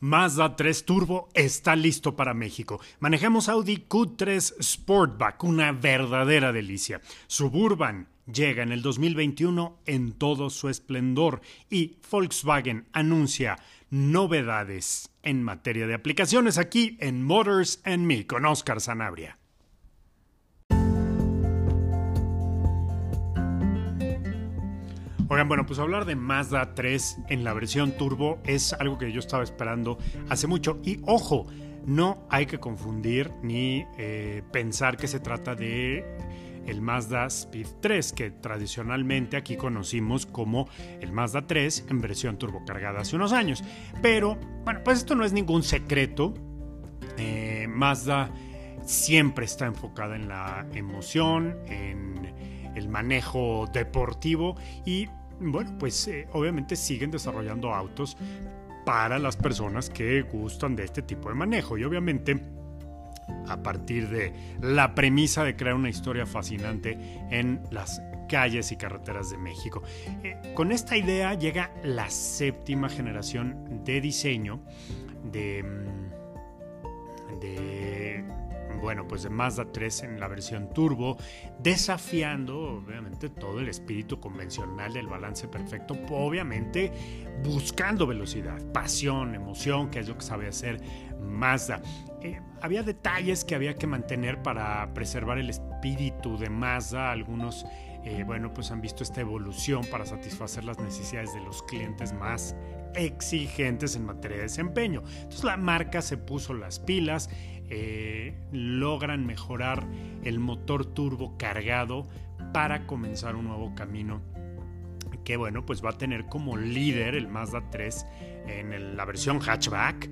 Mazda 3 Turbo está listo para México. Manejamos Audi Q3 Sportback, una verdadera delicia. Suburban llega en el 2021 en todo su esplendor y Volkswagen anuncia novedades en materia de aplicaciones aquí en Motors and Me con Oscar Sanabria. Oigan, bueno, pues hablar de Mazda 3 en la versión turbo es algo que yo estaba esperando hace mucho. Y ojo, no hay que confundir ni eh, pensar que se trata de el Mazda Speed 3, que tradicionalmente aquí conocimos como el Mazda 3 en versión turbocargada hace unos años. Pero, bueno, pues esto no es ningún secreto. Eh, Mazda siempre está enfocada en la emoción, en el manejo deportivo y bueno, pues eh, obviamente siguen desarrollando autos para las personas que gustan de este tipo de manejo y obviamente a partir de la premisa de crear una historia fascinante en las calles y carreteras de México. Eh, con esta idea llega la séptima generación de diseño de, mm, de bueno, pues de Mazda 3 en la versión turbo, desafiando obviamente todo el espíritu convencional del balance perfecto, obviamente buscando velocidad, pasión, emoción, que es lo que sabe hacer Mazda. Eh, había detalles que había que mantener para preservar el espíritu de Mazda, algunos eh, bueno, pues han visto esta evolución para satisfacer las necesidades de los clientes más exigentes en materia de desempeño. Entonces la marca se puso las pilas eh, logran mejorar el motor turbo cargado para comenzar un nuevo camino que bueno pues va a tener como líder el Mazda 3 en la versión hatchback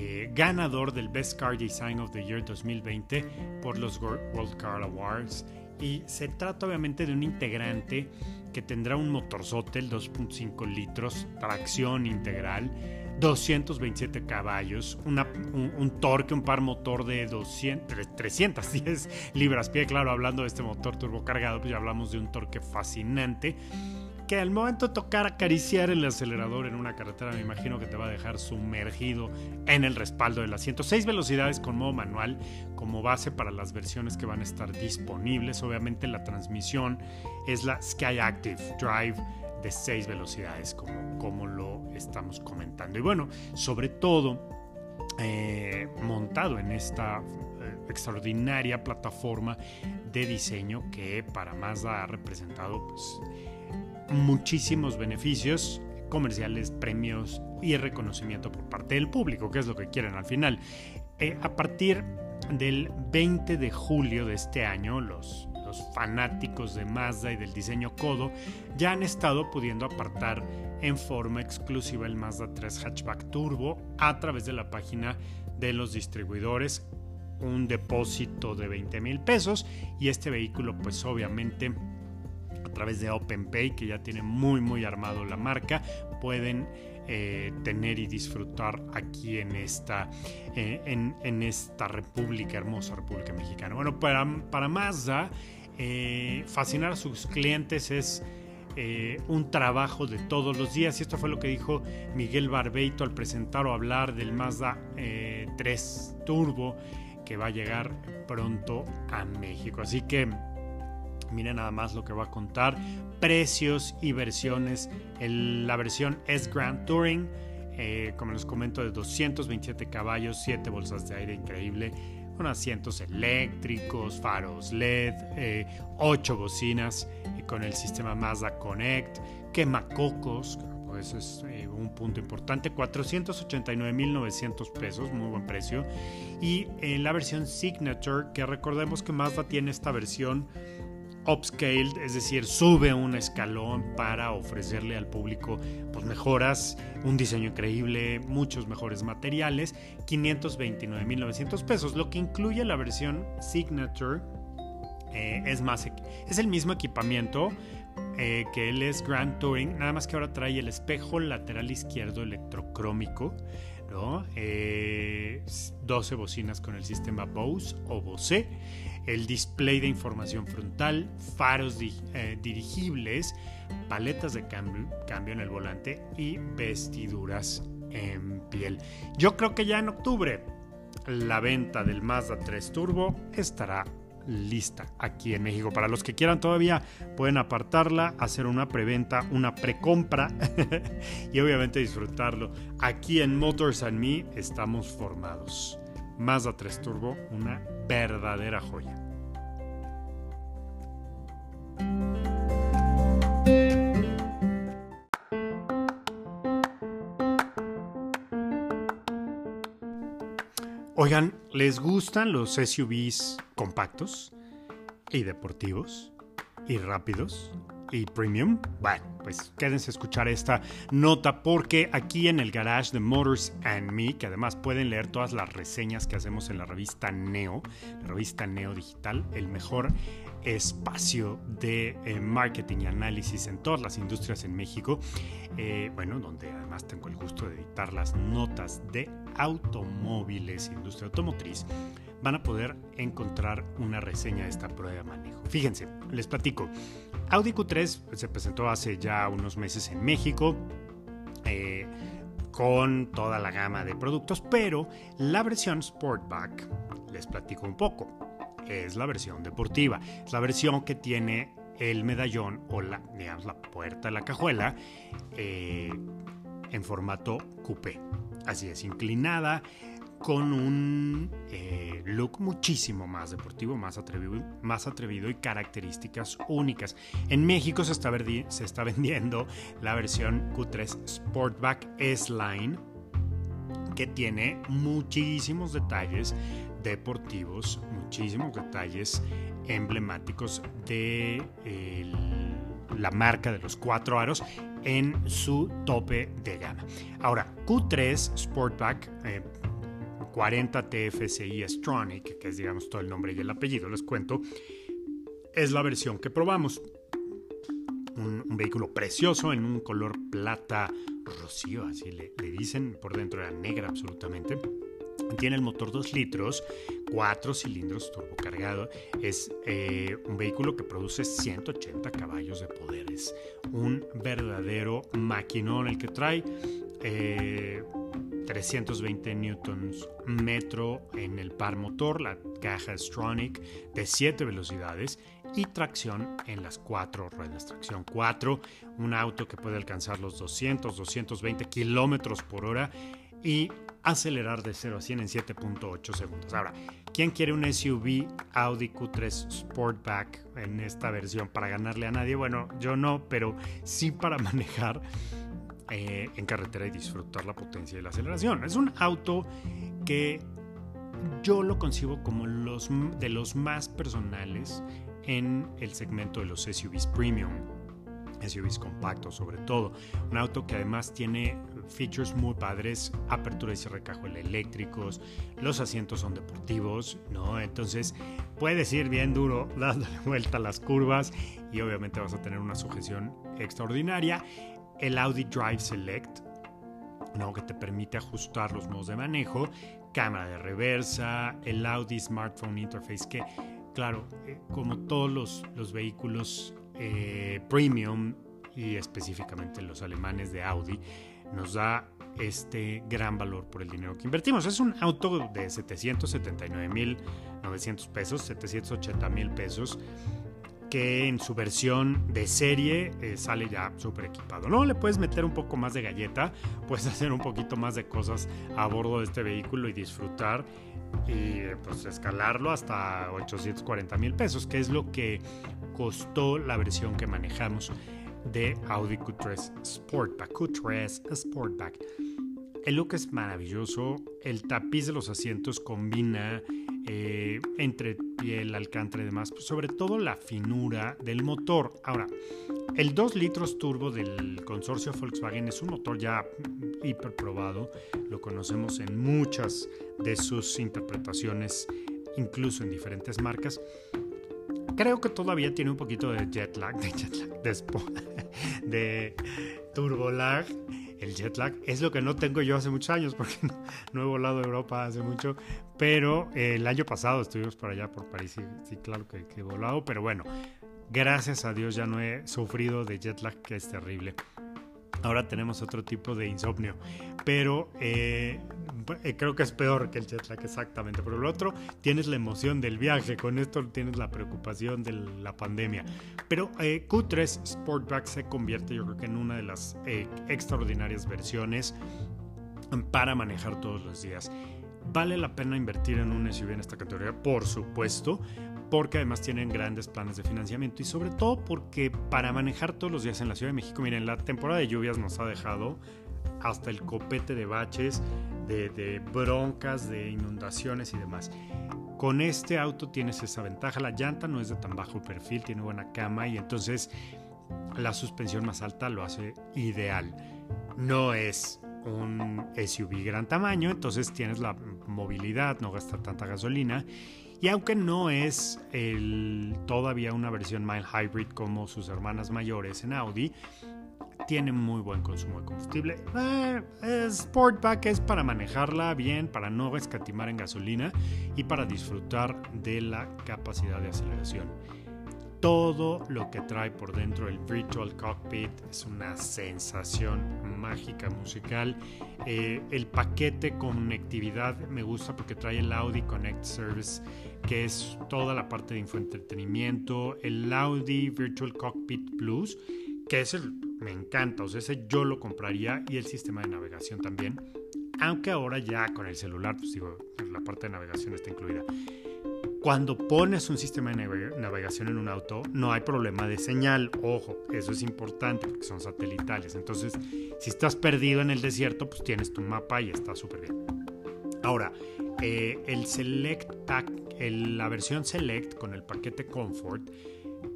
eh, ganador del Best Car Design of the Year 2020 por los World Car Awards. Y se trata obviamente de un integrante que tendrá un motorzote, 2.5 litros, tracción integral, 227 caballos, un, torque, un par motor de 200, 310 libras pie. Claro, hablando de este motor turbocargado, pues ya hablamos de un torque fascinante que al momento de tocar acariciar el acelerador en una carretera me imagino que te va a dejar sumergido en el respaldo del asiento. Seis velocidades con modo manual como base para las versiones que van a estar disponibles. Obviamente la transmisión es la Sky Active Drive de seis velocidades como, como lo estamos comentando. Y bueno, sobre todo eh, montado en esta eh, extraordinaria plataforma de diseño que para Mazda ha representado pues, muchísimos beneficios comerciales, premios y reconocimiento por parte del público, que es lo que quieren al final. Eh, a partir del 20 de julio de este año, los, los fanáticos de Mazda y del diseño Kodo ya han estado pudiendo apartar en forma exclusiva el Mazda 3 Hatchback Turbo a través de la página de los distribuidores un depósito de 20 mil pesos y este vehículo pues obviamente a través de OpenPay, que ya tiene muy muy armado la marca, pueden eh, tener y disfrutar aquí en esta, eh, en, esta república, hermosa República Mexicana. Bueno, para, para Mazda, eh, fascinar a sus clientes es un trabajo de todos los días y esto fue lo que dijo Miguel Barbeito al presentar o hablar del Mazda 3 Turbo que va a llegar pronto a México. Así que Miren nada más lo que va a contar. Precios y versiones. la versión es Grand Touring. Eh, como les comento, de 227 caballos, 7 bolsas de aire increíble, con asientos eléctricos, faros LED, 8 eh, bocinas eh, con el sistema Mazda Connect, quemacocos, pues es un punto importante, 489.900 pesos, muy buen precio. Y en la versión Signature, que recordemos que Mazda tiene esta versión upscaled, es decir, sube un escalón para ofrecerle al público pues, mejoras, un diseño increíble, muchos mejores materiales, 529.900 pesos, lo que incluye la versión Signature. Eh, es más, es el mismo equipamiento eh, que él es Grand Touring, nada más que ahora trae el espejo lateral izquierdo electrocrómico, ¿no? 12 eh, bocinas con el sistema Bose o Bose el display de información frontal, faros eh, dirigibles, paletas de cambio, en el volante y vestiduras en pie. piel. Yo creo que ya en octubre la venta del Mazda 3 Turbo estará lista aquí en México. Para los que quieran todavía pueden apartarla, hacer una preventa, una precompra y obviamente disfrutarlo. Aquí en Motors and Me estamos formados. Mazda 3 Turbo, una verdadera joya. Oigan, ¿les gustan los SUVs compactos y deportivos y rápidos y premium? Bueno, pues quédense a escuchar esta nota porque aquí en el garage de Motors and Me, que además pueden leer todas las reseñas que hacemos en la revista Neo, la revista Neo Digital, el mejor espacio de eh, marketing y análisis en todas las industrias en México, eh, bueno, donde además tengo el gusto de editar las notas de automóviles, industria automotriz, van a poder encontrar una reseña de esta prueba de manejo. Fíjense, les platico. Audi Q3 se presentó hace ya unos meses en México. Eh, con toda la gama de productos, pero la versión Sportback, les platico un poco es la versión deportiva. Es la versión que tiene el medallón o la, digamos, la puerta de la cajuela eh, en formato coupé. Así es, inclinada, con un eh, look muchísimo más deportivo, más atrevido, más atrevido y características únicas. En México se está, se está vendiendo la versión Q3 Sportback S-Line, que tiene muchísimos detalles deportivos, muchísimos detalles emblemáticos de la marca de los cuatro aros en su tope de gama. Ahora, Q3 Sportback 40 TFSI Stronic, que es digamos todo el nombre y el apellido, les cuento, es la versión que probamos. Un, vehículo precioso en un color plata rocío, así le, le dicen, por dentro era negra absolutamente tiene el motor 2 litros, 4 cilindros turbocargado. Es eh, un vehículo que produce 180 caballos de poderes. Un verdadero maquinón el que trae. 320 eh, newtons metro en el par motor, la caja Stronic de 7 velocidades y tracción en las 4 ruedas. Tracción 4, un auto que puede alcanzar los 200, 220 kilómetros por hora y acelerar de 0 a 100 en 7.8 segundos. Ahora, ¿quién quiere un SUV Audi Q3 Sportback en esta versión para ganarle a nadie? Bueno, yo no, pero sí para manejar eh, en carretera y disfrutar la potencia y la aceleración. Es un auto que yo lo concibo como de los más personales en el segmento de los SUVs premium SUVs compactos sobre todo. Un auto que además tiene features muy padres, apertura y cierre eléctricos, los asientos son deportivos, ¿no? Entonces puedes ir bien duro dándole vuelta a las curvas y obviamente vas a tener una sujeción extraordinaria. El Audi Drive Select, ¿no? Que te permite ajustar los modos de manejo, cámara de reversa, el Audi Smartphone Interface que, claro, eh, como todos los, los vehículos eh, premium y específicamente los alemanes de Audi, nos da este gran valor por el dinero que invertimos. Es un auto de 779.900 pesos, 780 mil pesos, que en su versión de serie eh, sale ya súper equipado. No, le puedes meter un poco más de galleta, puedes hacer un poquito más de cosas a bordo de este vehículo y disfrutar y pues escalarlo hasta 840 mil pesos, que es lo que costó la versión que manejamos de Audi Q3 Sportback. Q3 Sportback. El look es maravilloso, el tapiz de los asientos combina eh, entre piel, alcántara y demás, sobre todo la finura del motor. Ahora, el 2 litros turbo del consorcio Volkswagen es un motor ya hiper probado, lo conocemos en muchas de sus interpretaciones, incluso en diferentes marcas. Creo que todavía tiene un poquito de jet lag, de jet lag, de, de turbo lag el jet lag. Es lo que no tengo yo hace muchos años porque no, he volado a Europa hace mucho. Pero el año pasado estuvimos por allá, por París, y sí, claro que, he volado. Pero bueno, gracias a Dios ya no he sufrido de jet lag, que es terrible. ahora tenemos otro tipo de insomnio. Pero eh, eh, creo que es peor que el jet lag, exactamente. Por el otro, tienes la emoción del viaje, con esto tienes la preocupación de la pandemia. Pero eh, Q3 Sportback se convierte, yo creo que en una de las extraordinarias versiones para manejar todos los días. ¿Vale la pena invertir en un SUV en esta categoría? Por supuesto, porque además tienen grandes planes de financiamiento y sobre todo porque para manejar todos los días en la Ciudad de México, miren, la temporada de lluvias nos ha dejado hasta el copete de baches, de, broncas, de inundaciones y demás. Con este auto tienes esa ventaja, la llanta no es de tan bajo perfil, tiene buena cama y entonces la suspensión más alta lo hace ideal. No es un SUV gran tamaño, entonces tienes la movilidad, no gasta tanta gasolina y aunque no es todavía una versión mild hybrid como sus hermanas mayores en Audi, tiene muy buen consumo de combustible. Eh, Sportback es para manejarla bien, para no escatimar en gasolina y para disfrutar de la capacidad de aceleración todo lo que trae por dentro el Virtual Cockpit es una sensación mágica musical. Eh, el paquete conectividad me gusta porque trae el Audi Connect Service, que es toda la parte de infoentretenimiento, el Audi Virtual Cockpit Plus, que es el, me encanta, o sea, ese yo lo compraría y el sistema de navegación también. Aunque ahora ya con el celular, pues digo, la parte de navegación está incluida. Cuando pones un sistema de navegación en un auto, no hay problema de señal. Ojo, eso es importante porque son satelitales. Entonces, si estás perdido en el desierto, pues tienes tu mapa y está súper bien. Ahora, eh, el Select Pack, la versión Select con el paquete Comfort,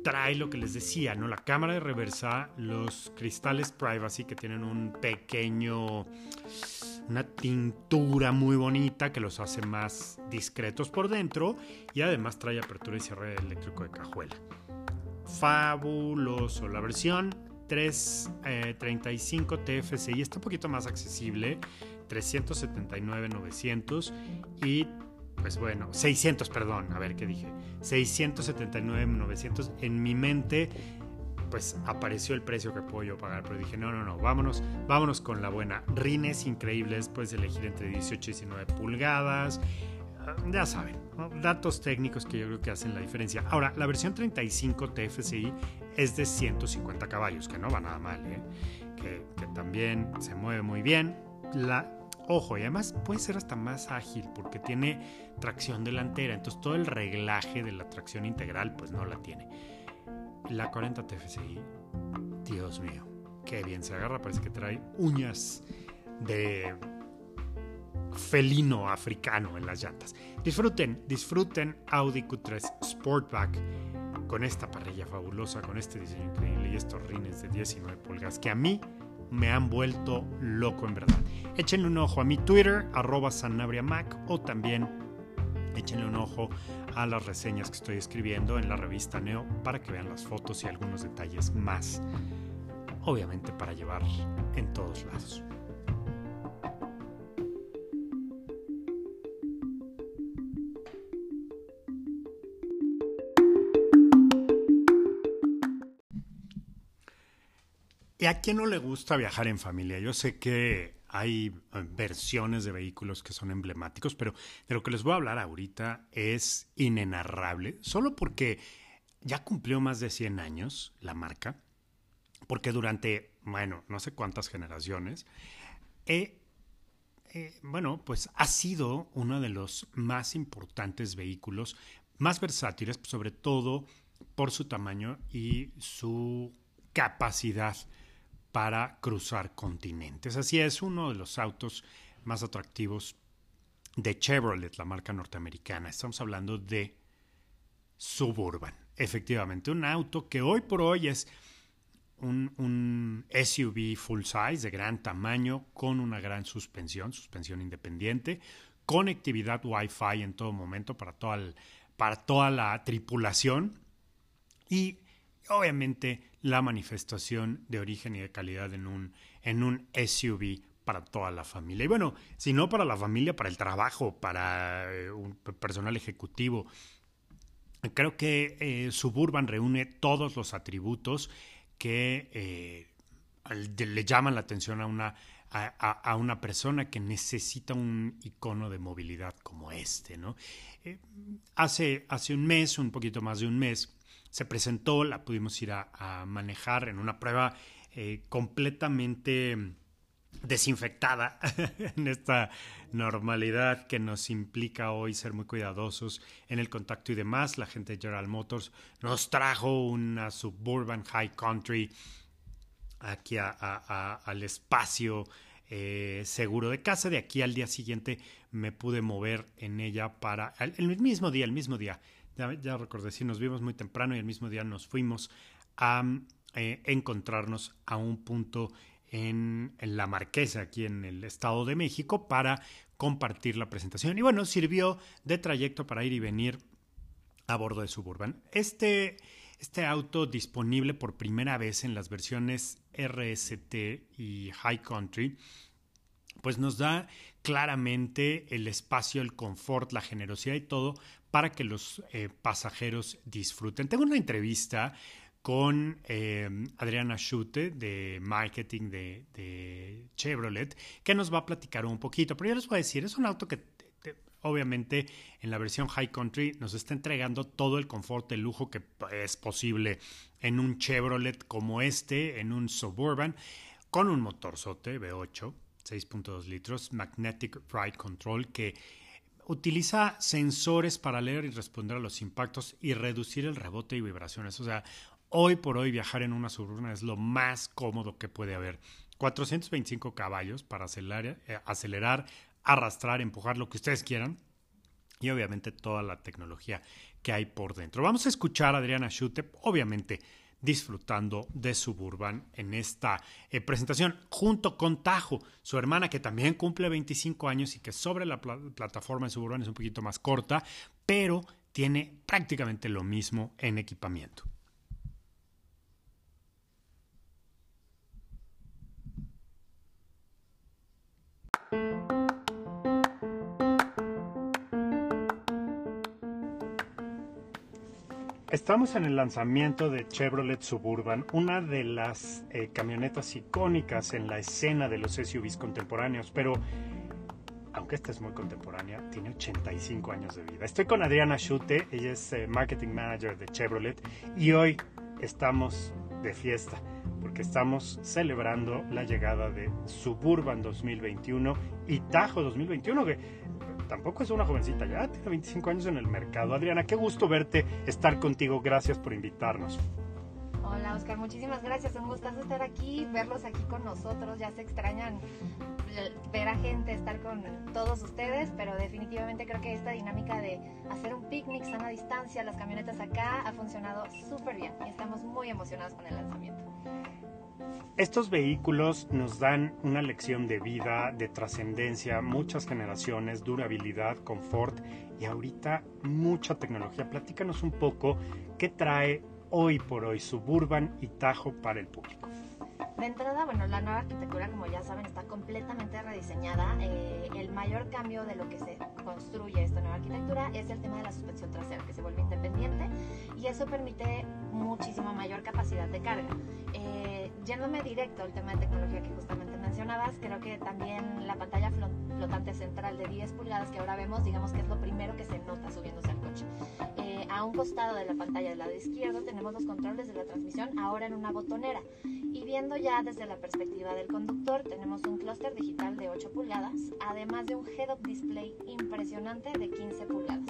trae lo que les decía, ¿no? La cámara de reversa, los cristales privacy que tienen un pequeño una tintura muy bonita que los hace más discretos por dentro y además trae apertura y cierre eléctrico de cajuela. Fabuloso. La versión 335 eh, TFSI está un poquito más accesible, 379.900 y pues bueno, 600, perdón, a ver qué dije, 679.900 en mi mente pues apareció el precio que puedo yo pagar, pero dije, no, no, no, vámonos, vámonos con la buena. Rines increíbles, puedes elegir entre 18 y 19 pulgadas, ah, ya saben, datos técnicos que yo creo que hacen la diferencia. Ahora, la versión 35 TFSI es de 150 caballos, que no va nada mal, ¿eh? que, que también se mueve muy bien. La, Ojo, y además puede ser hasta más ágil porque tiene tracción delantera, entonces todo el reglaje de la tracción integral pues no la tiene. La 40 TFSI, Dios mío, qué bien se agarra, parece que trae uñas de felino africano en las llantas. Disfruten, disfruten Audi Q3 Sportback con esta parrilla fabulosa, con este diseño increíble y estos rines de 19 pulgadas que a mí me han vuelto loco en verdad. Échenle un ojo a mi Twitter, arroba sanabriamac o también échenle un ojo a las reseñas que estoy escribiendo en la revista Neo para que vean las fotos y algunos detalles más. Obviamente para llevar en todos lados. A quién no le gusta viajar en familia? Yo sé que hay eh, versiones de vehículos que son emblemáticos, pero de lo que les voy a hablar ahorita es inenarrable, solo porque ya cumplió más de 100 años la marca, porque durante, bueno, no sé cuántas generaciones, eh, eh, bueno, pues ha sido uno de los más importantes vehículos, más versátiles, sobre todo por su tamaño y su capacidad para cruzar continentes. Así es, uno de los autos más atractivos de Chevrolet, la marca norteamericana. Estamos hablando de Suburban. Efectivamente, un auto que hoy por hoy es un, SUV full size de gran tamaño con una gran suspensión, suspensión independiente, conectividad Wi-Fi en todo momento para toda, para toda la tripulación y obviamente la manifestación de origen y de calidad en un, en un SUV para toda la familia. Y bueno, si no para la familia, para el trabajo, para eh, un personal ejecutivo. Creo que eh, Suburban reúne todos los atributos que eh, le llaman la atención a una, a, una persona que necesita un icono de movilidad como este. ¿no? Hace, hace un mes, un poquito más de un mes, se presentó, la pudimos ir a, manejar en una prueba eh, completamente desinfectada en esta normalidad que nos implica hoy ser muy cuidadosos en el contacto y demás. La gente de General Motors nos trajo una Suburban High Country aquí al espacio eh, seguro de casa. De aquí al día siguiente me pude mover en ella para el, mismo día, el mismo día. Ya, recordé, sí, nos vimos muy temprano y el mismo día nos fuimos a eh, encontrarnos a un punto en, La Marquesa, aquí en el Estado de México, para compartir la presentación. Y bueno, sirvió de trayecto para ir y venir a bordo de Suburban. Este, este auto disponible por primera vez en las versiones RST y High Country, pues nos da claramente el espacio, el confort, la generosidad y todo para que los eh, pasajeros disfruten. Tengo una entrevista con eh, Adriana Schute de marketing de, Chevrolet, que nos va a platicar un poquito. Pero yo les voy a decir, es un auto que obviamente en la versión High Country nos está entregando todo el confort, el lujo que es posible en un Chevrolet como este, en un Suburban, con un motorzote V8, 6.2 litros, Magnetic Ride Control, que utiliza sensores para leer y responder a los impactos y reducir el rebote y vibraciones. O sea, Hoy por hoy viajar en una suburna es lo más cómodo que puede haber. 425 caballos para acelerar, eh, acelerar, arrastrar, empujar, lo que ustedes quieran. Y obviamente toda la tecnología que hay por dentro. Vamos a escuchar a Adriana Schute, obviamente disfrutando de Suburban en esta eh, presentación, junto con Tajo, su hermana que también cumple 25 años y que sobre la plataforma de Suburban es un poquito más corta, pero tiene prácticamente lo mismo en equipamiento. Estamos en el lanzamiento de Chevrolet Suburban, una de las eh, camionetas icónicas en la escena de los SUVs contemporáneos, pero aunque esta es muy contemporánea, tiene 85 años de vida. Estoy con Adriana Schute, ella es eh, Marketing Manager de Chevrolet y hoy estamos de fiesta porque estamos celebrando la llegada de Suburban 2021 y Tajo 2021, que tampoco es una jovencita, ya tiene 25 años en el mercado. Adriana, qué gusto verte, estar contigo, gracias por invitarnos. Hola Oscar, muchísimas gracias, un gustazo estar aquí, verlos aquí con nosotros, ya se extrañan ver a gente, estar con todos ustedes, pero definitivamente creo que esta dinámica de hacer un picnic sana distancia, las camionetas acá, ha funcionado súper bien y estamos muy emocionados con el lanzamiento. Estos vehículos nos dan una lección de vida, de trascendencia, muchas generaciones, durabilidad, confort y ahorita mucha tecnología. Platícanos un poco qué trae hoy por hoy Suburban y Tajo para el público. De entrada, bueno, la nueva arquitectura, como ya saben, está completamente rediseñada. Eh, el mayor cambio de lo que se construye esta nueva arquitectura es el tema de la suspensión trasera, que se vuelve independiente y eso permite muchísima mayor capacidad de carga. Eh, yéndome directo al tema de tecnología que justamente mencionabas, creo que también la pantalla flotante central de 10 pulgadas que ahora vemos, digamos que es lo primero que se nota subiéndose al coche. Eh, a un costado de la pantalla del lado izquierdo tenemos los controles de la transmisión ahora en una botonera. Y viendo ya desde la perspectiva del conductor, tenemos un clúster digital de 8 pulgadas, además de un head-up display impresionante de 15 pulgadas.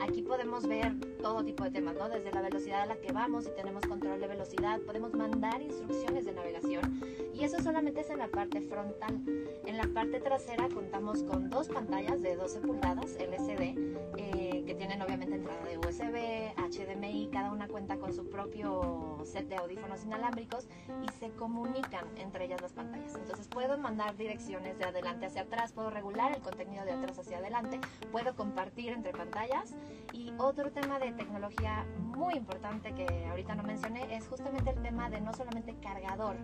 Aquí podemos ver todo tipo de temas, ¿no? Desde la velocidad a la que vamos, y tenemos control de velocidad, podemos mandar instrucciones de navegación y eso solamente es en la parte frontal. En la parte trasera contamos con dos pantallas de 12 pulgadas LCD eh, tienen obviamente entrada de USB, HDMI, cada una cuenta con su propio set de audífonos inalámbricos y se comunican entre ellas las pantallas. Entonces puedo mandar direcciones de adelante hacia atrás, puedo regular el contenido de atrás hacia adelante, puedo compartir entre pantallas y otro tema de tecnología muy importante que ahorita no mencioné es justamente el tema de no solamente cargador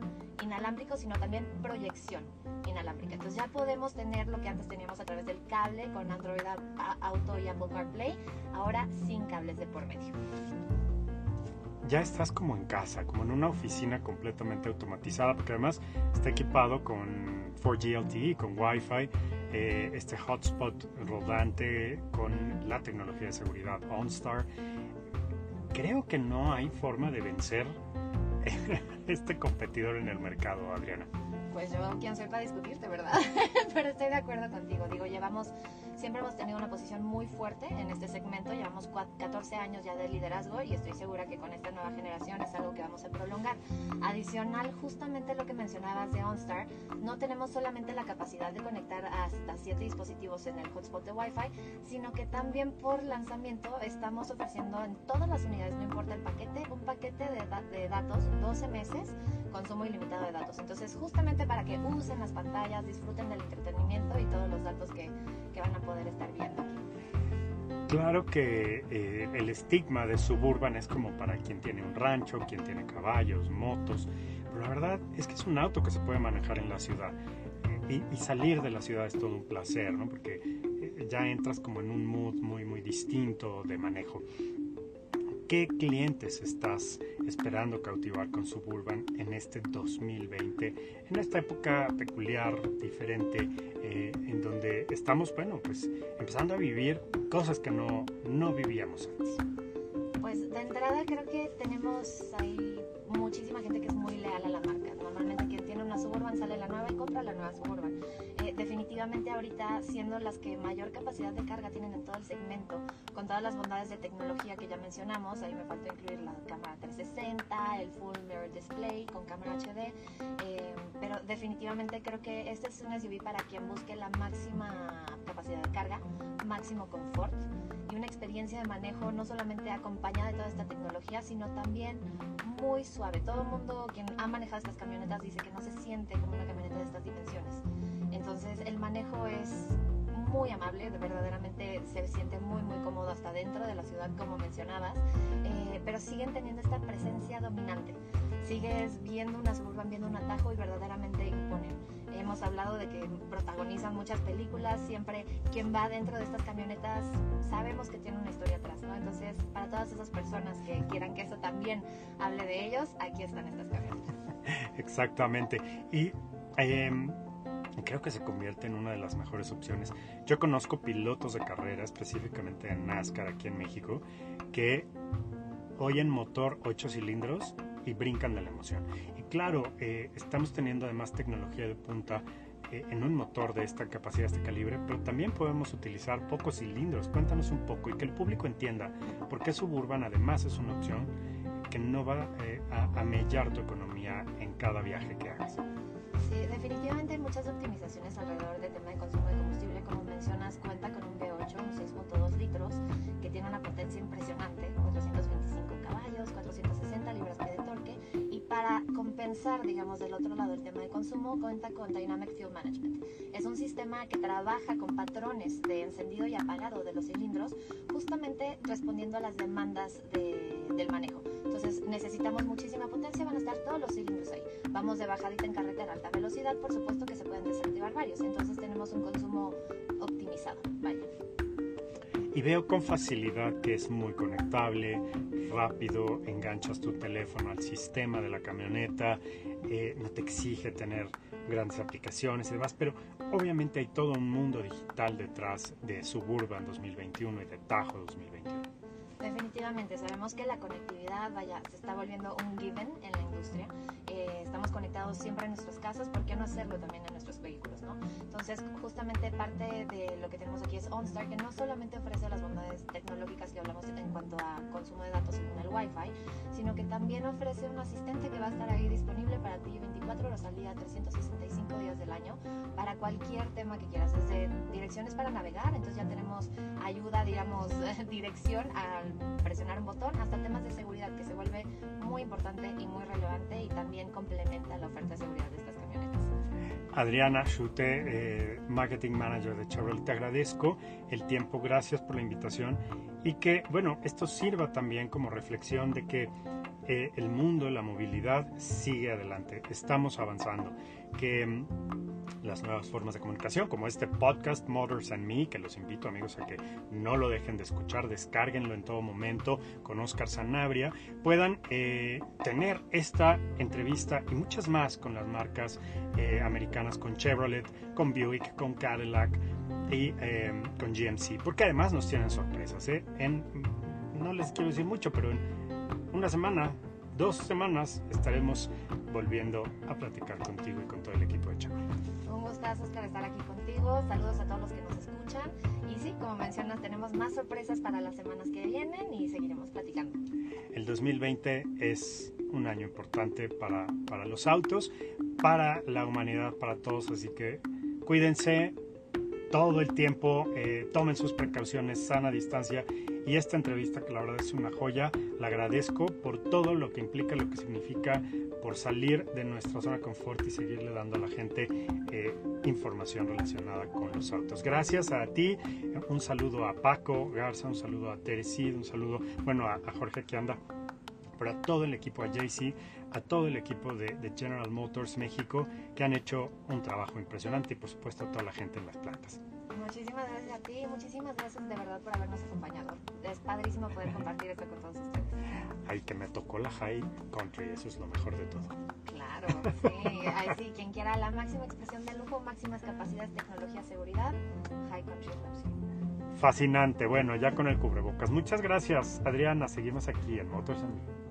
inalámbrico, sino también proyección inalámbrica. Entonces ya podemos tener lo que antes teníamos a través del cable con Android Auto y Apple CarPlay, ahora sin cables de por medio. ya estás como en casa, como en una oficina completamente automatizada, porque además está equipado con 4G LTE, con Wi-Fi, eh, este hotspot rodante con la tecnología de seguridad OnStar. Creo que no hay forma de vencer este competidor en el mercado, Adriana. Pues yo, quién soy para discutirte, ¿verdad? Pero estoy de acuerdo contigo. Digo, llevamos siempre hemos tenido una posición muy fuerte en este segmento, llevamos 14 años ya de liderazgo y estoy segura que con esta nueva generación es algo que vamos a prolongar. Adicional, justamente lo que mencionabas de OnStar, no tenemos solamente la capacidad de conectar hasta 7 dispositivos en el hotspot de Wi-Fi, sino que también por lanzamiento estamos ofreciendo en todas las unidades, no importa el paquete, un paquete de, de datos, 12 meses, consumo ilimitado de datos. Entonces, justamente para que usen las pantallas, disfruten del entretenimiento y todos los datos que, que van a poder estar viendo Claro que eh, el estigma de suburban es como para quien tiene un rancho, quien tiene caballos, motos, pero la verdad es que es un auto que se puede manejar en la ciudad y, y salir de la ciudad es todo un placer, ¿no? Porque eh, ya entras como en un mood muy, muy distinto de manejo. ¿Qué clientes estás esperando cautivar con Suburban en este 2020, en esta época peculiar, diferente, eh, en donde estamos, bueno, pues empezando a vivir cosas que no, no vivíamos antes? Pues de entrada creo que tenemos ahí muchísima gente que es muy leal a la marca. Normalmente quien tiene una Suburban sale la nueva y compra la nueva Suburban. Definitivamente ahorita siendo las que mayor capacidad de carga tienen en todo el segmento, con todas las bondades de tecnología que ya mencionamos, ahí me falta incluir la cámara 360, el full mirror display con cámara HD, eh, pero definitivamente creo que este es un SUV para quien busque la máxima capacidad de carga, máximo confort y una experiencia de manejo no solamente acompañada de toda esta tecnología, sino también muy suave. Todo el mundo quien ha manejado estas camionetas dice que no se siente como una camioneta de estas dimensiones. Entonces el manejo es muy amable, verdaderamente se siente muy muy cómodo hasta dentro de la ciudad como mencionabas, eh, pero siguen teniendo esta presencia dominante. Sigues viendo una suburban, viendo un atajo y verdaderamente imponen. Hemos hablado de que protagonizan muchas películas, siempre quien va dentro de estas camionetas sabemos que tiene una historia atrás, ¿no? Entonces, para todas esas personas que quieran que eso también hable de ellos, aquí están estas camionetas. Exactamente. Y eh, creo que se convierte en una de las mejores opciones. Yo conozco pilotos de carrera, específicamente en NASCAR aquí en México, que oyen motor 8 cilindros y brincan de la emoción. Claro, eh, estamos teniendo además tecnología de punta eh, en un motor de esta capacidad, este calibre, pero también podemos utilizar pocos cilindros. Cuéntanos un poco y que el público entienda por qué Suburban además es una opción que no va eh, a, a mellar tu economía en cada viaje que hagas. Sí, definitivamente hay muchas optimizaciones alrededor del tema de consumo de combustible. Como mencionas, cuenta con un V8, un 6.2 litros, que tiene una potencia impresionante, para compensar, digamos, del otro lado el tema de consumo, cuenta con Dynamic Fuel Management. Es un sistema que trabaja con patrones de encendido y apagado de los cilindros, justamente respondiendo a las demandas del manejo. Entonces necesitamos muchísima potencia, van a estar todos los cilindros ahí. Vamos de bajadita en carretera a alta velocidad, por supuesto que se pueden desactivar varios, entonces tenemos un consumo. Y veo con facilidad que es muy conectable, rápido, enganchas tu teléfono al sistema de la camioneta, eh, no te exige tener grandes aplicaciones y demás, pero obviamente hay todo un mundo digital detrás de Suburban 2021 y de Tajo 2021. Definitivamente, sabemos que la conectividad, vaya, se está volviendo un given en la industria. Eh, estamos conectados siempre en nuestras casas, ¿por qué no hacerlo también en nuestros vehículos, no? Entonces, justamente parte de lo que tenemos aquí es OnStar, que no solamente ofrece las bondades tecnológicas que hablamos en cuanto a consumo de datos con el Wi-Fi, sino que también ofrece un asistente que va a estar ahí disponible para ti 24 horas al día, 365 días del año, para cualquier tema que quieras, desde direcciones para navegar, entonces ya tenemos ayuda, digamos, dirección al presionar un botón, hasta temas de seguridad que se vuelve muy importante y muy relevante y también complementa la oferta de seguridad de estas Adriana Schute, eh, Marketing Manager de Chevrolet, te agradezco el tiempo, gracias por la invitación y que, bueno, esto sirva también como reflexión de que eh, el mundo, la movilidad sigue adelante, estamos avanzando, que mm, las nuevas formas de comunicación, como este podcast Motors and Me, que los invito amigos a que no lo dejen de escuchar, descárguenlo en todo momento con Oscar Sanabria, puedan eh, tener esta entrevista y muchas más con las marcas eh, americanas, con Chevrolet, con Buick, con Cadillac y em, con GMC, porque además nos tienen sorpresas. En, no les quiero decir mucho, pero en una semana, dos semanas, estaremos volviendo a platicar contigo y con todo el equipo de Chevrolet. Un gustazo, Oscar, estar aquí contigo. Saludos a todos los que nos escuchan. Y sí, como mencionas, tenemos más sorpresas para las semanas que vienen y seguiremos platicando. El 2020 es un año importante para, para los autos, para la humanidad, para todos, así que cuídense todo el tiempo, eh, tomen sus precauciones, sana distancia y esta entrevista que la verdad es una joya, la agradezco por todo lo que implica, lo que significa, por salir de nuestra zona de confort y seguirle dando a la gente eh, información relacionada con los autos. Gracias a ti, un saludo a Paco Garza, un saludo a Teresid, un saludo, bueno, a, Jorge que anda, pero a todo el equipo, a JC, a todo el equipo de, de, General Motors México que han hecho un trabajo impresionante y por supuesto a toda la gente en las plantas. Muchísimas gracias a ti, muchísimas gracias de verdad por habernos acompañado. Es padrísimo poder compartir esto con todos ustedes. Ay, que me tocó la High Country, eso es lo mejor de todo. Claro, sí, ay, sí, quien quiera la máxima expresión de lujo, máximas capacidades, tecnología, seguridad, High Country Fascinante, bueno, ya con el cubrebocas. Muchas gracias, Adriana, seguimos aquí en Motors and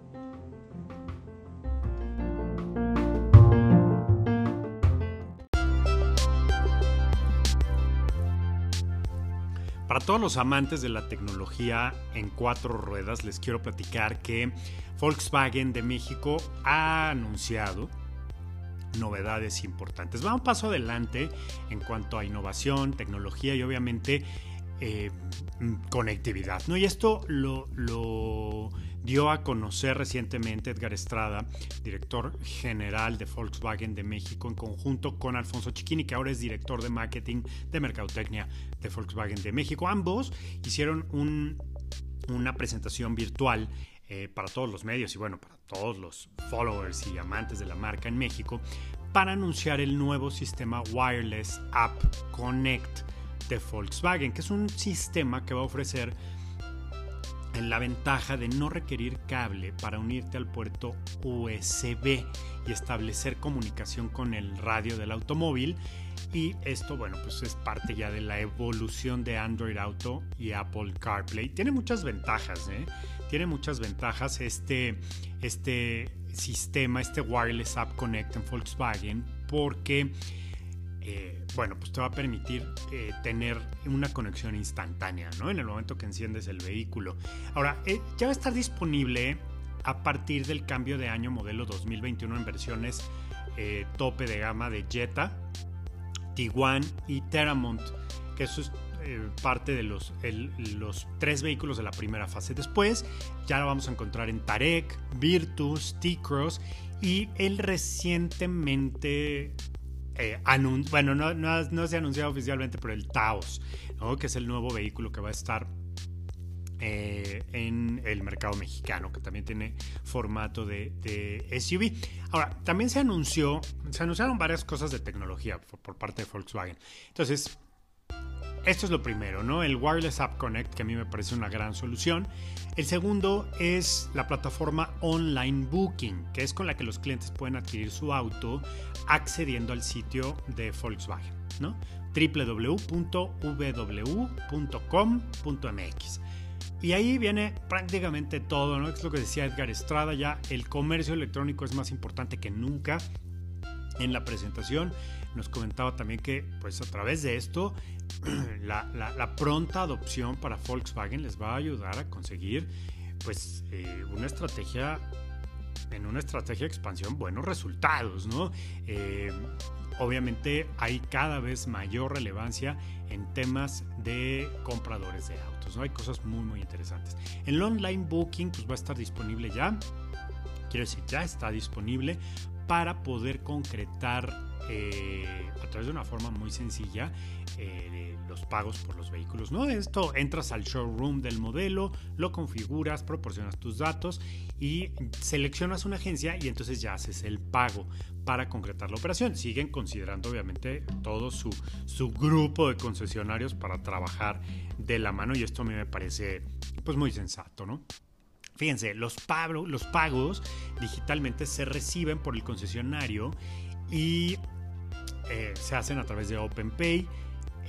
Para todos los amantes de la tecnología en cuatro ruedas, les quiero platicar que Volkswagen de México ha anunciado novedades importantes. Va un paso adelante en cuanto a innovación, tecnología y obviamente eh, conectividad. ¿no? Y esto lo dio a conocer recientemente Edgar Estrada, director general de Volkswagen de México, en conjunto con Alfonso Chiquini, que ahora es director de marketing de mercadotecnia de Volkswagen de México. Ambos hicieron una presentación virtual eh, para todos los medios y bueno, para todos los followers y amantes de la marca en México, para anunciar el nuevo sistema Wireless App Connect de Volkswagen, que es un sistema que va a ofrecer en la ventaja de no requerir cable para unirte al puerto USB y establecer comunicación con el radio del automóvil. Y esto, bueno, pues es parte ya de la evolución de Android Auto y Apple CarPlay. Tiene muchas ventajas, ¿eh? Tiene muchas ventajas este, este sistema, este Wireless App Connect en Volkswagen, porque eh, bueno, pues te va a permitir eh, tener una conexión instantánea, ¿no? En el momento que enciendes el vehículo. Ahora, eh, ya va a estar disponible a partir del cambio de año modelo 2021 en versiones tope de gama de Jetta, Tiguan y Terramont, que eso es parte de los, los tres vehículos de la primera fase. Después ya lo vamos a encontrar en Tarek, Virtus, T-Cross y el recientemente eh, bueno, no, se ha anunciado oficialmente, pero el Taos, que es el nuevo vehículo que va a estar eh, en el mercado mexicano, que también tiene formato de, SUV. Ahora, también se anunció, se anunciaron varias cosas de tecnología por parte de Volkswagen. Entonces, esto es lo primero, ¿no? El Wireless App Connect, que a mí me parece una gran solución. El segundo es la plataforma Online Booking, que es con la que los clientes pueden adquirir su auto accediendo al sitio de Volkswagen, ¿no? www.vw.com.mx. Y ahí viene prácticamente todo, ¿no? Es lo que decía Edgar Estrada, ya el comercio electrónico es más importante que nunca en la presentación nos comentaba también que pues a través de esto la, pronta adopción para Volkswagen les va a ayudar a conseguir pues eh, una estrategia en una estrategia de expansión buenos resultados, ¿no? Eh, obviamente hay cada vez mayor relevancia en temas de compradores de autos, ¿no? Hay cosas muy muy interesantes. El online booking pues va a estar disponible ya, quiero decir, ya está disponible para poder concretar eh, a través de una forma muy sencilla eh, los pagos por los vehículos. ¿no? Esto entras al showroom del modelo, lo configuras, proporcionas tus datos y seleccionas una agencia y entonces ya haces el pago para concretar la operación. Siguen considerando obviamente todo su, su grupo de concesionarios para trabajar de la mano y esto a mí me parece pues muy sensato, ¿no? Fíjense, los, los pagos digitalmente se reciben por el concesionario y eh, se hacen a través de OpenPay.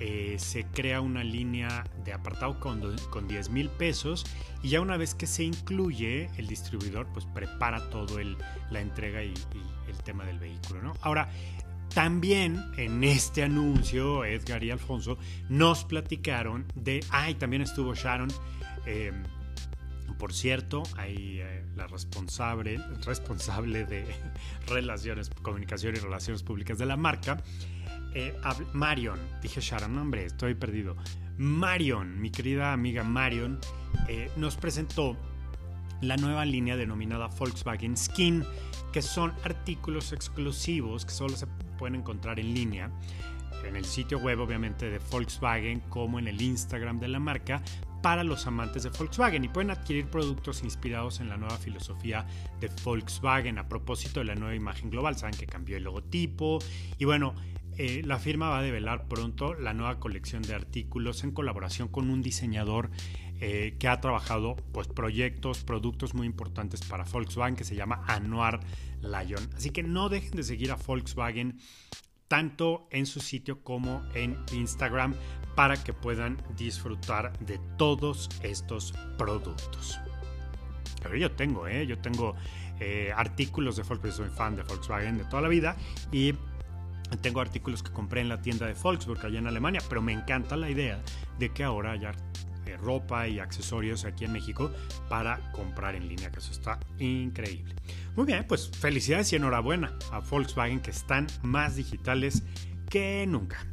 Eh, se crea una línea de apartado con, con 10 mil pesos y ya una vez que se incluye el distribuidor pues prepara todo el, la entrega y, el tema del vehículo ¿no? ahora también en este anuncio Edgar y Alfonso nos platicaron de ay también estuvo Sharon eh, por cierto, hay eh, la responsable, responsable de relaciones, comunicación y relaciones públicas de la marca, eh, Marion, dije Sharon, hombre, estoy perdido. Marion, mi querida amiga Marion, eh, nos presentó la nueva línea denominada Volkswagen Skin, que son artículos exclusivos que solo se pueden encontrar en línea en el sitio web obviamente de Volkswagen como en el Instagram de la marca para los amantes de Volkswagen y pueden adquirir productos inspirados en la nueva filosofía de Volkswagen a propósito de la nueva imagen global. Saben que cambió el logotipo y bueno, eh, la firma va a develar pronto la nueva colección de artículos en colaboración con un diseñador eh, que ha trabajado pues, proyectos, productos muy importantes para Volkswagen que se llama Anuar Lion. Así que no dejen de seguir a Volkswagen tanto en su sitio como en Instagram para que puedan disfrutar de todos estos productos. Pero yo tengo, ¿eh? yo tengo eh, artículos de Volkswagen, soy fan de Volkswagen de toda la vida y tengo artículos que compré en la tienda de Volkswagen allá en Alemania, pero me encanta la idea de que ahora haya ropa y accesorios aquí en México para comprar en línea, que eso está increíble. Muy bien, pues felicidades y enhorabuena a Volkswagen que están más digitales que nunca.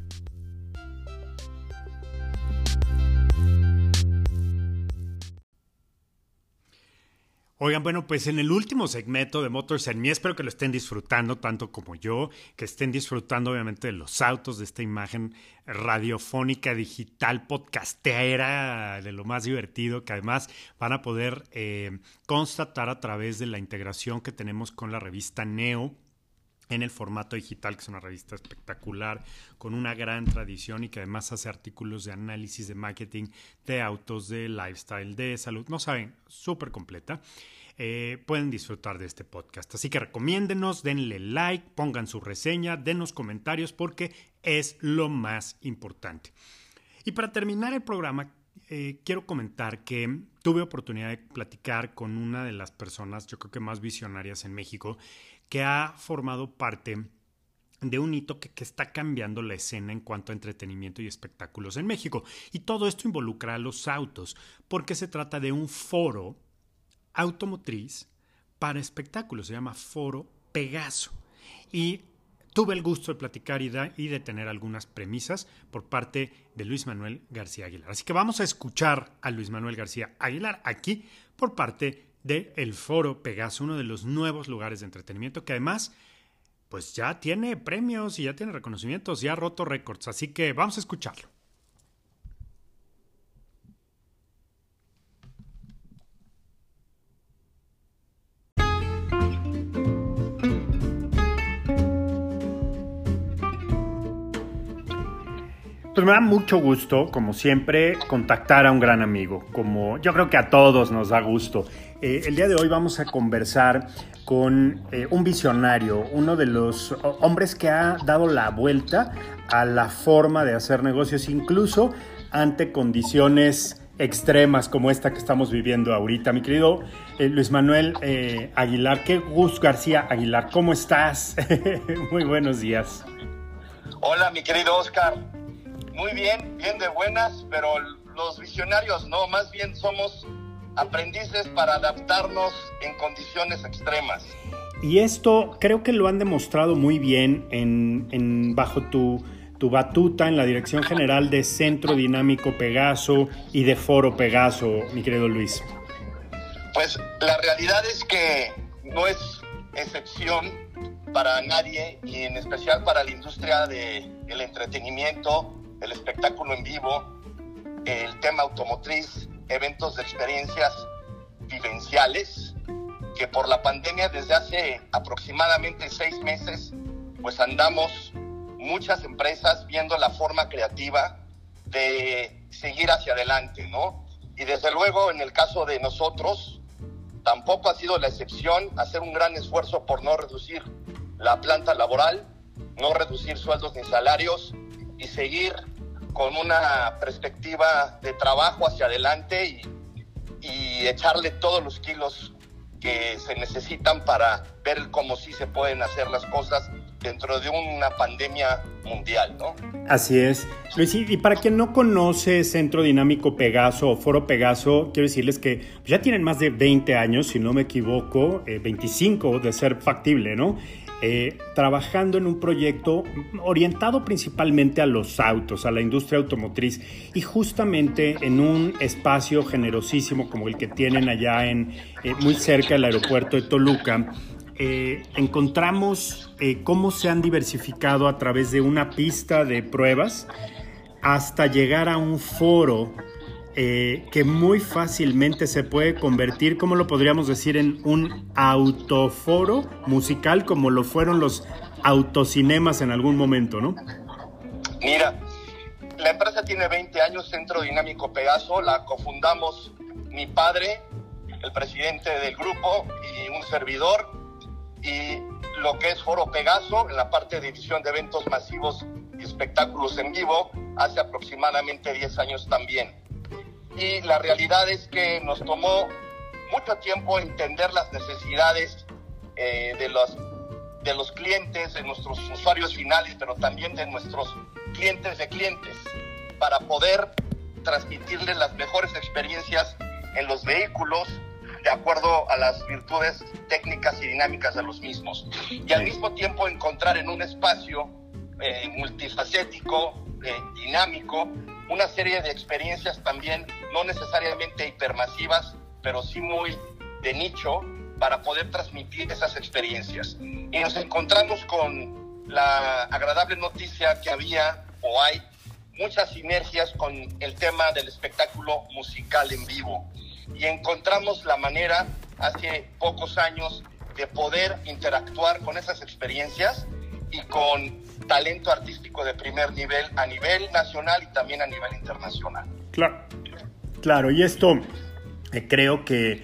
Oigan, bueno, pues en el último segmento de Motors en mí espero que lo estén disfrutando tanto como yo, que estén disfrutando obviamente de los autos, de esta imagen radiofónica, digital, podcastera, de lo más divertido, que además van a poder eh, constatar a través de la integración que tenemos con la revista Neo en el formato digital, que es una revista espectacular, con una gran tradición y que además hace artículos de análisis de marketing, de autos, de lifestyle, de salud. No saben, súper completa. Eh, pueden disfrutar de este podcast. Así que recomiéndenos, denle like, pongan su reseña, denos comentarios porque es lo más importante. Y para terminar el programa, eh, quiero comentar que tuve oportunidad de platicar con una de las personas, yo creo que más visionarias en México, que ha formado parte de un hito que, que, está cambiando la escena en cuanto a entretenimiento y espectáculos en México. Y todo esto involucra a los autos, porque se trata de un foro automotriz para espectáculos, se llama Foro Pegaso. Y tuve el gusto de platicar y, de tener algunas premisas por parte de Luis Manuel García Aguilar. Así que vamos a escuchar a Luis Manuel García Aguilar aquí por parte del el Foro Pegaso, uno de los nuevos lugares de entretenimiento que además pues ya tiene premios y ya tiene reconocimientos, ya ha roto récords. Así que vamos a escucharlo. Pues me da mucho gusto, como siempre, contactar a un gran amigo, como yo creo que a todos nos da gusto. Eh, el día de hoy vamos a conversar con eh, un visionario, uno de los hombres que ha dado la vuelta a la forma de hacer negocios, incluso ante condiciones extremas como esta que estamos viviendo ahorita. Mi querido eh, Luis Manuel Aguilar, qué gusto García Aguilar, ¿cómo estás? Muy buenos días. Hola, mi querido Oscar muy bien, bien de buenas, pero los visionarios no, más bien somos aprendices para adaptarnos en condiciones extremas. Y esto creo que lo han demostrado muy bien en, bajo tu, tu batuta en la Dirección General de Centro Dinámico Pegaso y de Foro Pegaso, mi querido Luis. Pues la realidad es que no es excepción para nadie y en especial para la industria del entretenimiento, el espectáculo en vivo, el tema automotriz, eventos de experiencias vivenciales, que por la pandemia desde hace aproximadamente seis meses, pues andamos muchas empresas viendo la forma creativa de seguir hacia adelante, ¿no? Y desde luego en el caso de nosotros, tampoco ha sido la excepción hacer un gran esfuerzo por no reducir la planta laboral, no reducir sueldos ni salarios y seguir con una perspectiva de trabajo hacia adelante y, y echarle todos los kilos que se necesitan para ver cómo sí se pueden hacer las cosas dentro de una pandemia mundial, ¿no? Así es. Luis, y para quien no conoce Centro Dinámico Pegaso o Foro Pegaso, quiero decirles que ya tienen más de 20 años, si no me equivoco, 25 eh, de ser factible, ¿no? Eh, trabajando en un proyecto orientado principalmente a los autos, a la industria automotriz y justamente en un espacio generosísimo como el que tienen allá en eh, muy cerca del aeropuerto de Toluca. Eh, encontramos cómo se han diversificado a través de una pista de pruebas hasta llegar a un foro eh, que muy fácilmente se puede convertir, como lo podríamos decir, en un autoforo musical, como lo fueron los autocinemas en algún momento, ¿no? Mira, la empresa tiene 20 años, Centro Dinámico Pegaso, la cofundamos mi padre, el presidente del grupo y un servidor, y lo que es Foro Pegaso, en la parte de edición de eventos masivos y espectáculos en vivo, hace aproximadamente 10 años también y la realidad es que nos tomó mucho tiempo entender las necesidades eh, de, los, de los clientes, de nuestros usuarios finales, pero también de nuestros clientes de clientes, para poder transmitirles las mejores experiencias en los vehículos de acuerdo a las virtudes técnicas y dinámicas de los mismos. Y al mismo tiempo encontrar en un espacio eh, multifacético, eh, dinámico, una serie de experiencias también, no necesariamente hipermasivas, pero sí muy de nicho, para poder transmitir esas experiencias. Y nos encontramos con la agradable noticia que había o hay muchas sinergias con el tema del espectáculo musical en vivo. Y encontramos la manera hace pocos años de poder interactuar con esas experiencias y con talento artístico de primer nivel a nivel nacional y también a nivel internacional. Claro, claro y esto eh, creo que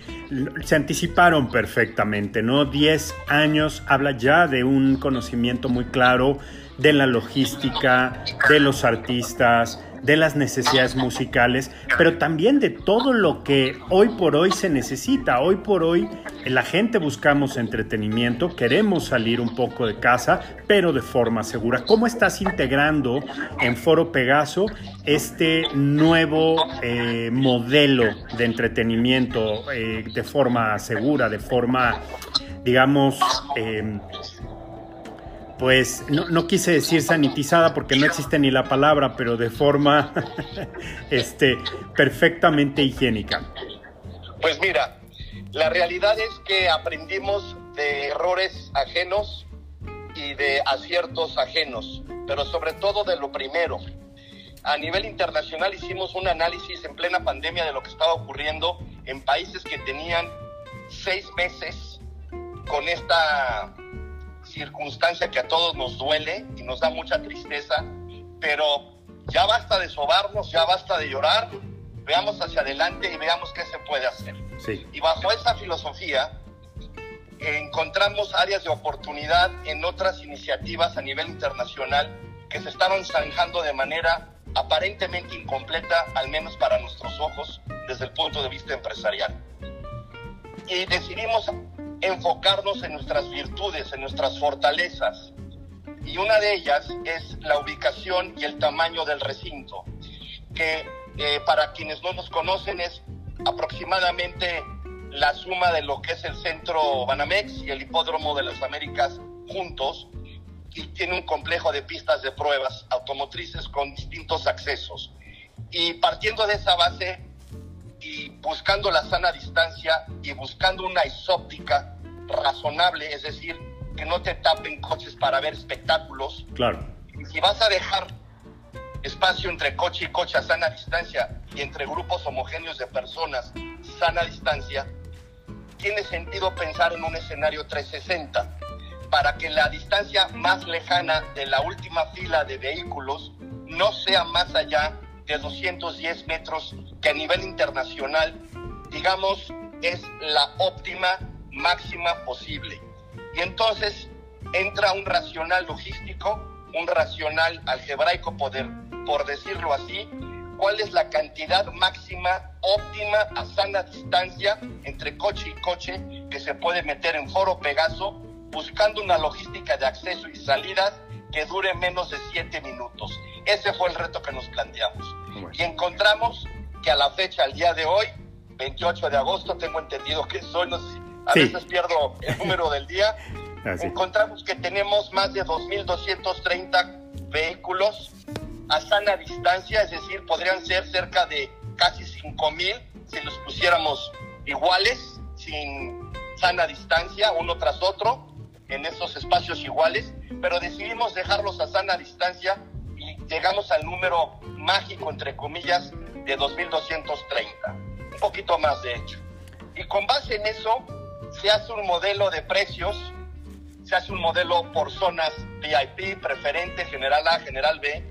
se anticiparon perfectamente, ¿no? Diez años habla ya de un conocimiento muy claro de la logística, de los artistas, de las necesidades musicales, pero también de todo lo que hoy por hoy se necesita. Hoy por hoy la gente buscamos entretenimiento, queremos salir un poco de casa, pero de forma segura. ¿Cómo estás integrando en Foro Pegaso este nuevo eh, modelo de entretenimiento eh, de forma segura, de forma, digamos, eh, pues no, quise decir sanitizada porque no existe ni la palabra, pero de forma este, perfectamente higiénica. Pues mira, la realidad es que aprendimos de errores ajenos y de aciertos ajenos, pero sobre todo de lo primero. A nivel internacional hicimos un análisis en plena pandemia de lo que estaba ocurriendo en países que tenían seis meses con esta circunstancia que a todos nos duele y nos da mucha tristeza, pero ya basta de sobarnos, ya basta de llorar, veamos hacia adelante y veamos qué se puede hacer. Y bajo esa filosofía encontramos áreas de oportunidad en otras iniciativas a nivel internacional que se estaban zanjando de manera aparentemente incompleta, al menos para nuestros ojos, desde el punto de vista empresarial. Y decidimos enfocarnos en nuestras virtudes, en nuestras fortalezas. Y una de ellas es la ubicación y el tamaño del recinto, que eh, para quienes no nos conocen es aproximadamente la suma de lo que es el centro Banamex y el hipódromo de las Américas juntos y tiene un complejo de pistas de pruebas automotrices con distintos accesos. Y partiendo de esa base y buscando la sana distancia y buscando una isóptica razonable, es decir, que no te tapen coches para ver espectáculos. Claro. Y si vas a dejar espacio entre coche y coche a sana distancia y entre grupos homogéneos de personas sana distancia, tiene sentido pensar en un escenario 360 para que la distancia más lejana de la última fila de vehículos no sea más allá de 210 metros, que a nivel internacional, digamos, es la óptima máxima posible. Y entonces entra un racional logístico, un racional algebraico, poder, por decirlo así, cuál es la cantidad máxima óptima a sana distancia entre coche y coche que se puede meter en foro Pegaso, buscando una logística de acceso y salidas que dure menos de 7 minutos. Ese fue el reto que nos planteamos. Y encontramos que a la fecha, al día de hoy, 28 de agosto, tengo entendido que soy, no sé a veces pierdo el número del día, encontramos que tenemos más de 2.230 vehículos a sana distancia, es decir, podrían ser cerca de casi 5.000 si los pusiéramos iguales, sin sana distancia, uno tras otro, en esos espacios iguales, pero decidimos dejarlos a sana distancia llegamos al número mágico, entre comillas, de 2.230, un poquito más de hecho. Y con base en eso, se hace un modelo de precios, se hace un modelo por zonas VIP, preferente, general A, general B,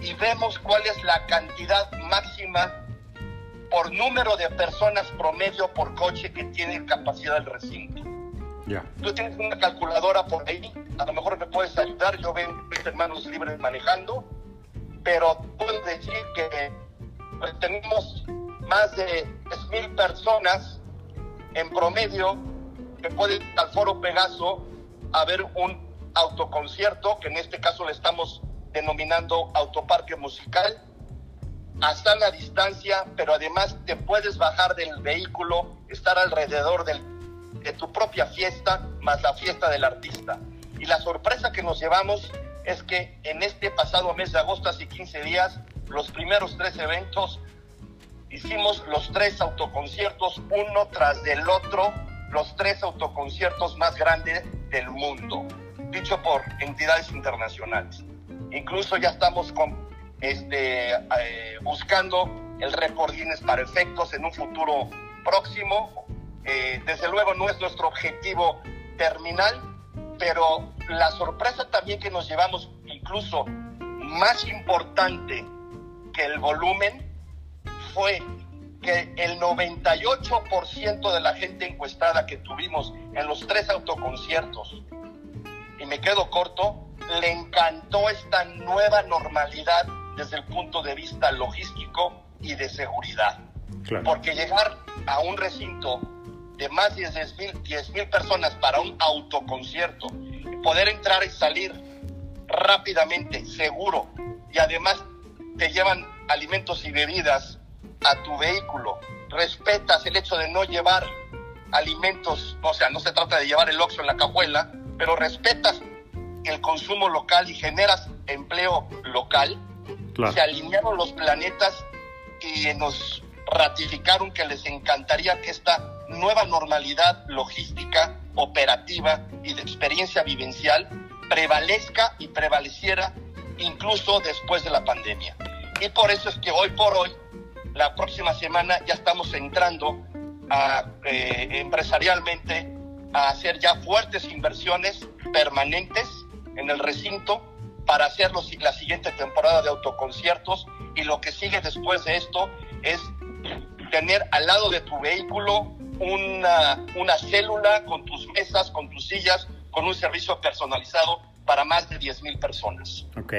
y vemos cuál es la cantidad máxima por número de personas promedio por coche que tiene capacidad del recinto. Ya. Tú tienes una calculadora por ahí, a lo mejor me puedes ayudar, yo veo hermanos libres manejando, pero puedo decir que pues, tenemos más de 10.000 personas en promedio que pueden ir al Foro Pegaso a ver un autoconcierto, que en este caso le estamos denominando autoparque musical, a sana distancia, pero además te puedes bajar del vehículo, estar alrededor del, de tu propia fiesta, más la fiesta del artista. Y la sorpresa que nos llevamos es que en este pasado mes de agosto, hace 15 días, los primeros tres eventos, hicimos los tres autoconciertos, uno tras del otro, los tres autoconciertos más grandes del mundo, dicho por entidades internacionales. Incluso ya estamos con, este, eh, buscando el récord Guinness para efectos en un futuro próximo. Eh, desde luego no es nuestro objetivo terminal, pero la sorpresa también que nos llevamos, incluso más importante que el volumen, fue que el 98% de la gente encuestada que tuvimos en los tres autoconciertos, y me quedo corto, le encantó esta nueva normalidad desde el punto de vista logístico y de seguridad. Porque llegar a un recinto de más de 10 mil personas para un autoconcierto, poder entrar y salir rápidamente, seguro, y además te llevan alimentos y bebidas a tu vehículo, respetas el hecho de no llevar alimentos, o sea, no se trata de llevar el oxo en la cajuela, pero respetas el consumo local y generas empleo local, se alinearon los planetas y nos ratificaron que les encantaría que esta nueva normalidad logística, operativa y de experiencia vivencial prevalezca y prevaleciera incluso después de la pandemia. Y por eso es que hoy por hoy la próxima semana ya estamos entrando eh, empresarialmente a hacer ya fuertes inversiones permanentes en el recinto para hacer la siguiente temporada de autoconciertos y lo que sigue después de esto es tener al lado de tu vehículo una, una célula con tus mesas, con tus sillas, con un servicio personalizado para más de 10 mil personas. Ok.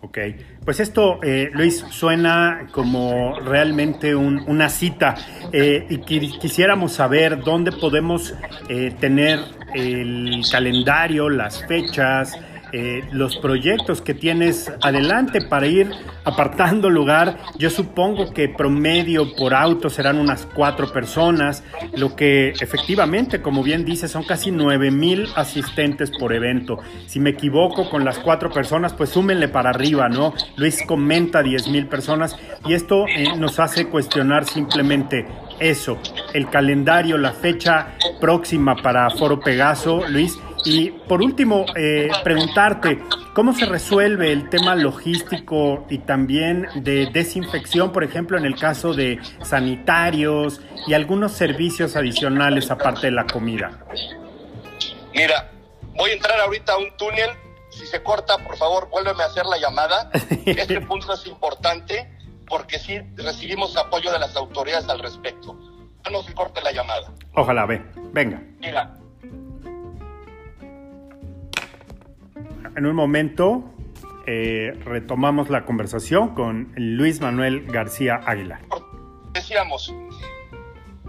Ok, pues esto, eh, Luis, suena como realmente una cita eh, y quisiéramos saber dónde podemos eh, tener el calendario, las fechas, eh, los proyectos que tienes adelante para ir apartando lugar. Yo supongo que promedio por auto serán unas cuatro personas, lo que efectivamente, como bien dices, son casi nueve mil asistentes por evento. Si me equivoco con las cuatro personas, pues súmenle para arriba, ¿no? Luis comenta diez mil personas y esto eh, nos hace cuestionar simplemente eso. el calendario, la fecha próxima para Foro Pegaso, Luis. Y por último, eh, preguntarte, ¿cómo se resuelve el tema logístico y también de desinfección, por ejemplo, en el caso de sanitarios y algunos servicios adicionales aparte de la comida? Mira, voy a entrar ahorita a un túnel. Si se corta, por favor, vuélveme a hacer la llamada. Este punto es importante porque sí recibimos apoyo de las autoridades al respecto. No se corte la llamada. Ojalá, ve, venga. Mira, En un momento eh, retomamos la conversación con Luis Manuel García Águila. decíamos,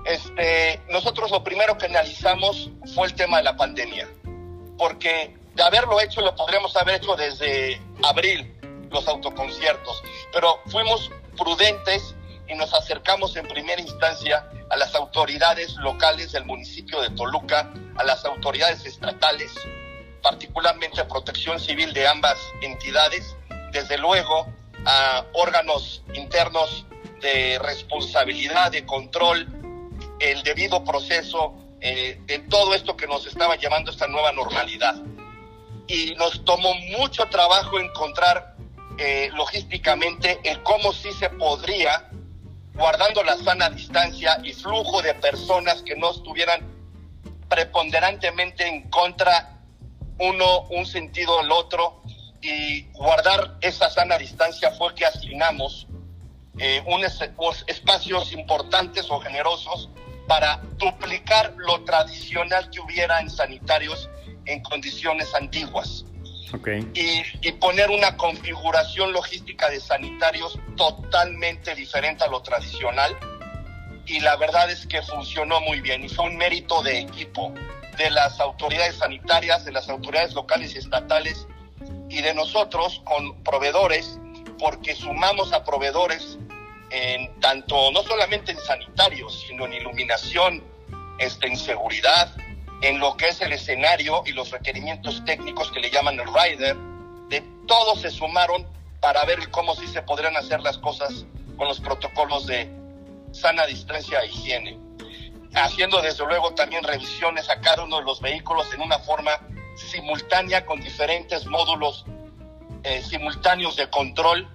este, nosotros lo primero que analizamos fue el tema de la pandemia, porque de haberlo hecho lo podríamos haber hecho desde abril, los autoconciertos, pero fuimos prudentes y nos acercamos en primera instancia a las autoridades locales del municipio de Toluca, a las autoridades estatales, particularmente a protección civil de ambas entidades, desde luego a órganos internos de responsabilidad, de control, el debido proceso eh, de todo esto que nos estaba llevando esta nueva normalidad. Y nos tomó mucho trabajo encontrar eh, logísticamente el cómo sí se podría, guardando la sana distancia y flujo de personas que no estuvieran preponderantemente en contra uno un sentido al otro y guardar esa sana distancia fue que asignamos eh, unos espacios importantes o generosos para duplicar lo tradicional que hubiera en sanitarios en condiciones antiguas. Y, y, poner una configuración logística de sanitarios totalmente diferente a lo tradicional. Y la verdad es que funcionó muy bien y fue un mérito de equipo de las autoridades sanitarias, de las autoridades locales y estatales y de nosotros con proveedores, porque sumamos a proveedores en tanto, no solamente en sanitarios, sino en iluminación, este, en seguridad, en lo que es el escenario y los requerimientos técnicos que le llaman el rider, de todos se sumaron para ver cómo sí se podrían hacer las cosas con los protocolos de sana distancia e higiene haciendo desde luego también revisiones a cada uno de los vehículos en una forma simultánea con diferentes módulos eh, simultáneos de control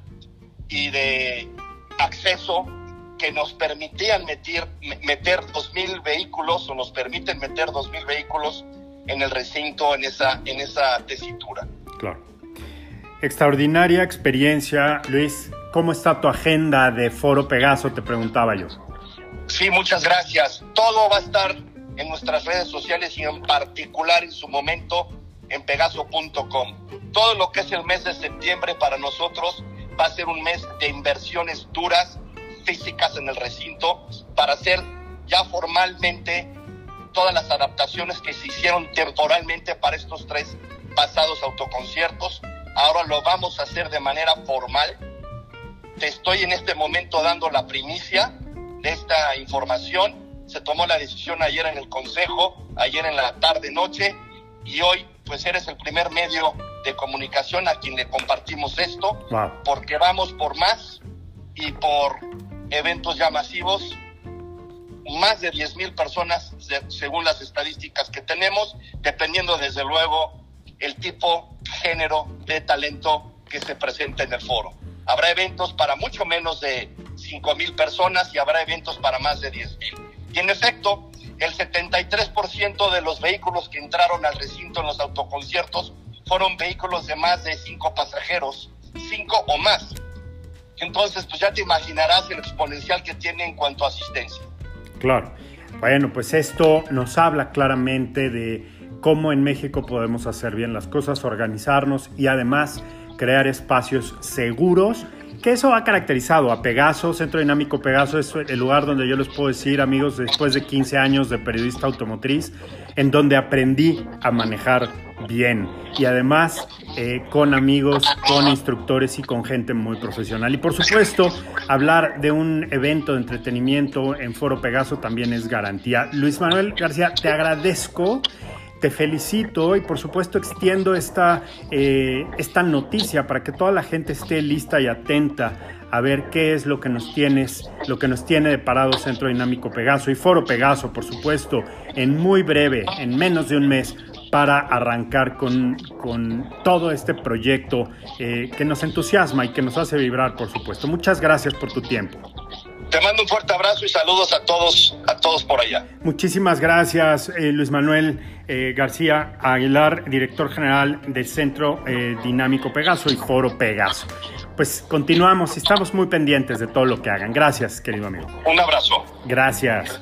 y de acceso que nos permitían meter, meter 2.000 vehículos o nos permiten meter 2.000 vehículos en el recinto en esa, en esa tesitura. Claro. Extraordinaria experiencia, Luis. ¿Cómo está tu agenda de Foro Pegaso? Te preguntaba yo. Sí, muchas gracias. Todo va a estar en nuestras redes sociales y en particular en su momento en pegaso.com. Todo lo que es el mes de septiembre para nosotros va a ser un mes de inversiones duras, físicas en el recinto, para hacer ya formalmente todas las adaptaciones que se hicieron temporalmente para estos tres pasados autoconciertos. Ahora lo vamos a hacer de manera formal. Te estoy en este momento dando la primicia de esta información. Se tomó la decisión ayer en el Consejo, ayer en la tarde-noche, y hoy pues eres el primer medio de comunicación a quien le compartimos esto, porque vamos por más y por eventos ya masivos, más de 10 mil personas según las estadísticas que tenemos, dependiendo desde luego el tipo, género de talento que se presenta en el foro. Habrá eventos para mucho menos de 5 mil personas y habrá eventos para más de 10 mil. Y en efecto, el 73% de los vehículos que entraron al recinto en los autoconciertos fueron vehículos de más de 5 pasajeros, 5 o más. Entonces, pues ya te imaginarás el exponencial que tiene en cuanto a asistencia. Claro. Bueno, pues esto nos habla claramente de cómo en México podemos hacer bien las cosas, organizarnos y además crear espacios seguros, que eso ha caracterizado a Pegaso, Centro Dinámico Pegaso es el lugar donde yo les puedo decir, amigos, después de 15 años de periodista automotriz, en donde aprendí a manejar bien y además eh, con amigos, con instructores y con gente muy profesional. Y por supuesto, hablar de un evento de entretenimiento en Foro Pegaso también es garantía. Luis Manuel García, te agradezco te felicito y por supuesto extiendo esta, eh, esta noticia para que toda la gente esté lista y atenta a ver qué es lo que nos tienes, lo que nos tiene deparado Centro Dinámico Pegaso y Foro Pegaso, por supuesto, en muy breve, en menos de un mes, para arrancar con, con todo este proyecto eh, que nos entusiasma y que nos hace vibrar, por supuesto. Muchas gracias por tu tiempo. Te mando un fuerte abrazo y saludos a todos, a todos por allá. Muchísimas gracias, eh, Luis Manuel eh, García Aguilar, director general del Centro Dinámico Pegaso y Foro Pegaso. Pues continuamos y estamos muy pendientes de todo lo que hagan. Gracias, querido amigo. Un abrazo. Gracias.